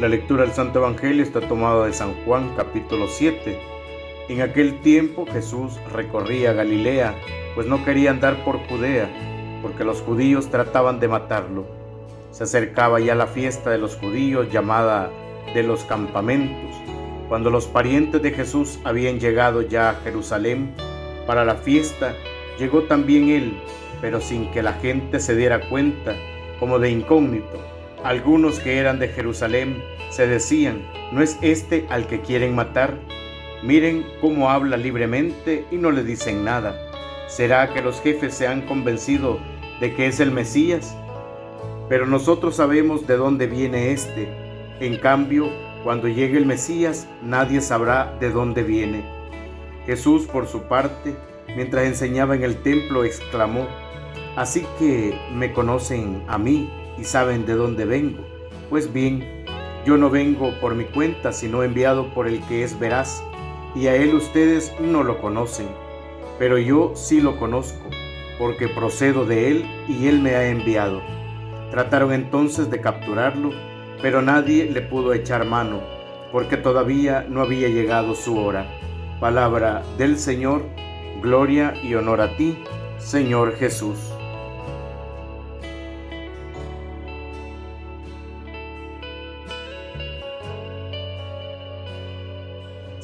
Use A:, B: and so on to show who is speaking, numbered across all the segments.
A: La lectura del Santo Evangelio está tomada de San Juan capítulo 7. En aquel tiempo Jesús recorría Galilea, pues no quería andar por Judea, porque los judíos trataban de matarlo. Se acercaba ya la fiesta de los judíos llamada de los campamentos. Cuando los parientes de Jesús habían llegado ya a Jerusalén para la fiesta, llegó también él, pero sin que la gente se diera cuenta, como de incógnito algunos que eran de Jerusalén se decían, ¿no es este al que quieren matar? Miren cómo habla libremente y no le dicen nada. ¿Será que los jefes se han convencido de que es el Mesías? Pero nosotros sabemos de dónde viene este. En cambio, cuando llegue el Mesías, nadie sabrá de dónde viene. Jesús, por su parte, mientras enseñaba en el templo, exclamó, Así que me conocen a mí y saben de dónde vengo. Pues bien, yo no vengo por mi cuenta, sino enviado por el que es veraz, y a él ustedes no lo conocen, pero yo sí lo conozco, porque procedo de él y él me ha enviado. Trataron entonces de capturarlo, pero nadie le pudo echar mano, porque todavía no había llegado su hora. Palabra del Señor, gloria y honor a ti, Señor Jesús.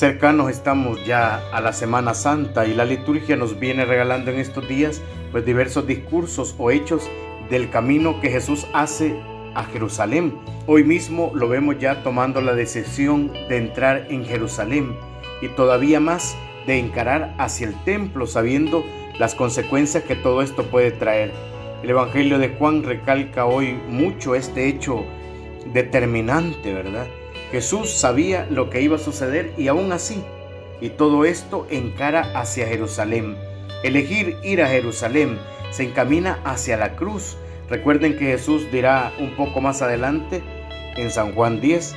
A: Cercanos estamos ya a la Semana Santa y la liturgia nos viene regalando en estos días pues diversos discursos o hechos del camino que Jesús hace a Jerusalén. Hoy mismo lo vemos ya tomando la decisión de entrar en Jerusalén y todavía más de encarar hacia el templo sabiendo las consecuencias que todo esto puede traer. El Evangelio de Juan recalca hoy mucho este hecho determinante, ¿verdad? Jesús sabía lo que iba a suceder y aún así, y todo esto encara hacia Jerusalén. Elegir ir a Jerusalén se encamina hacia la cruz. Recuerden que Jesús dirá un poco más adelante en San Juan 10,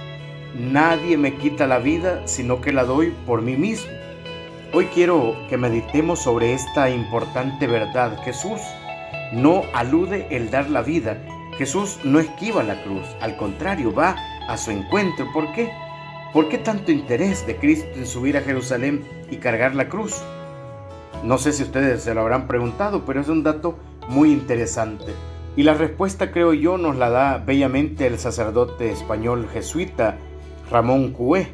A: nadie me quita la vida sino que la doy por mí mismo. Hoy quiero que meditemos sobre esta importante verdad. Jesús no alude el dar la vida. Jesús no esquiva la cruz, al contrario, va a su encuentro. ¿Por qué? ¿Por qué tanto interés de Cristo en subir a Jerusalén y cargar la cruz? No sé si ustedes se lo habrán preguntado, pero es un dato muy interesante. Y la respuesta, creo yo, nos la da bellamente el sacerdote español jesuita Ramón Cué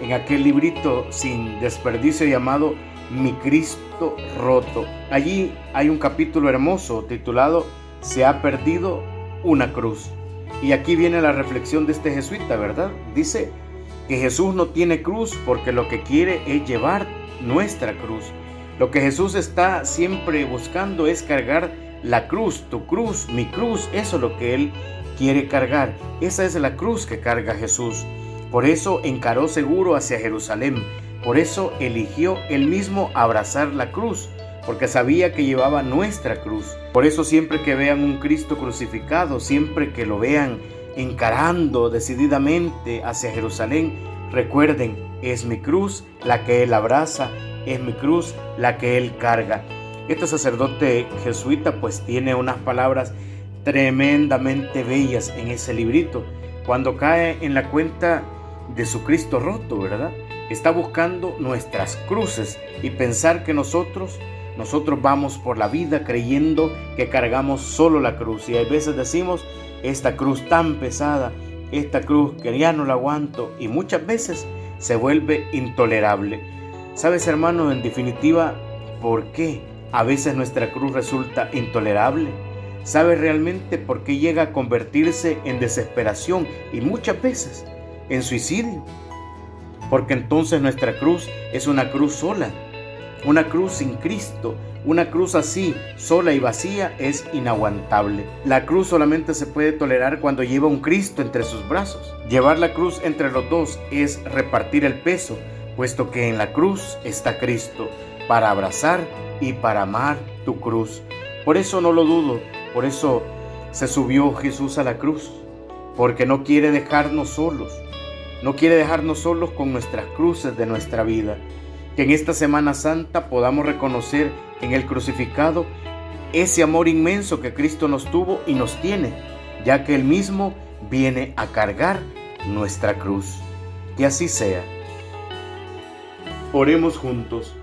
A: en aquel librito sin desperdicio llamado Mi Cristo roto. Allí hay un capítulo hermoso titulado Se ha perdido una cruz. Y aquí viene la reflexión de este jesuita, ¿verdad? Dice que Jesús no tiene cruz porque lo que quiere es llevar nuestra cruz. Lo que Jesús está siempre buscando es cargar la cruz, tu cruz, mi cruz, eso es lo que Él quiere cargar. Esa es la cruz que carga Jesús. Por eso encaró seguro hacia Jerusalén. Por eso eligió él mismo abrazar la cruz porque sabía que llevaba nuestra cruz. Por eso siempre que vean un Cristo crucificado, siempre que lo vean encarando decididamente hacia Jerusalén, recuerden, es mi cruz la que Él abraza, es mi cruz la que Él carga. Este sacerdote jesuita pues tiene unas palabras tremendamente bellas en ese librito. Cuando cae en la cuenta de su Cristo roto, ¿verdad? Está buscando nuestras cruces y pensar que nosotros nosotros vamos por la vida creyendo que cargamos solo la cruz y a veces decimos, esta cruz tan pesada, esta cruz que ya no la aguanto y muchas veces se vuelve intolerable. ¿Sabes hermano, en definitiva, por qué a veces nuestra cruz resulta intolerable? ¿Sabes realmente por qué llega a convertirse en desesperación y muchas veces en suicidio? Porque entonces nuestra cruz es una cruz sola, una cruz sin Cristo, una cruz así, sola y vacía, es inaguantable. La cruz solamente se puede tolerar cuando lleva un Cristo entre sus brazos. Llevar la cruz entre los dos es repartir el peso, puesto que en la cruz está Cristo, para abrazar y para amar tu cruz. Por eso no lo dudo, por eso se subió Jesús a la cruz, porque no quiere dejarnos solos, no quiere dejarnos solos con nuestras cruces de nuestra vida que en esta Semana Santa podamos reconocer en el crucificado ese amor inmenso que Cristo nos tuvo y nos tiene, ya que Él mismo viene a cargar nuestra cruz. Que así sea. Oremos juntos.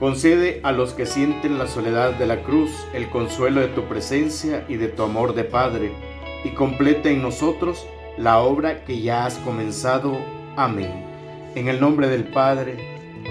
A: Concede a los que sienten la soledad de la cruz el consuelo de tu presencia y de tu amor de Padre, y completa en nosotros la obra que ya has comenzado. Amén. En el nombre del Padre,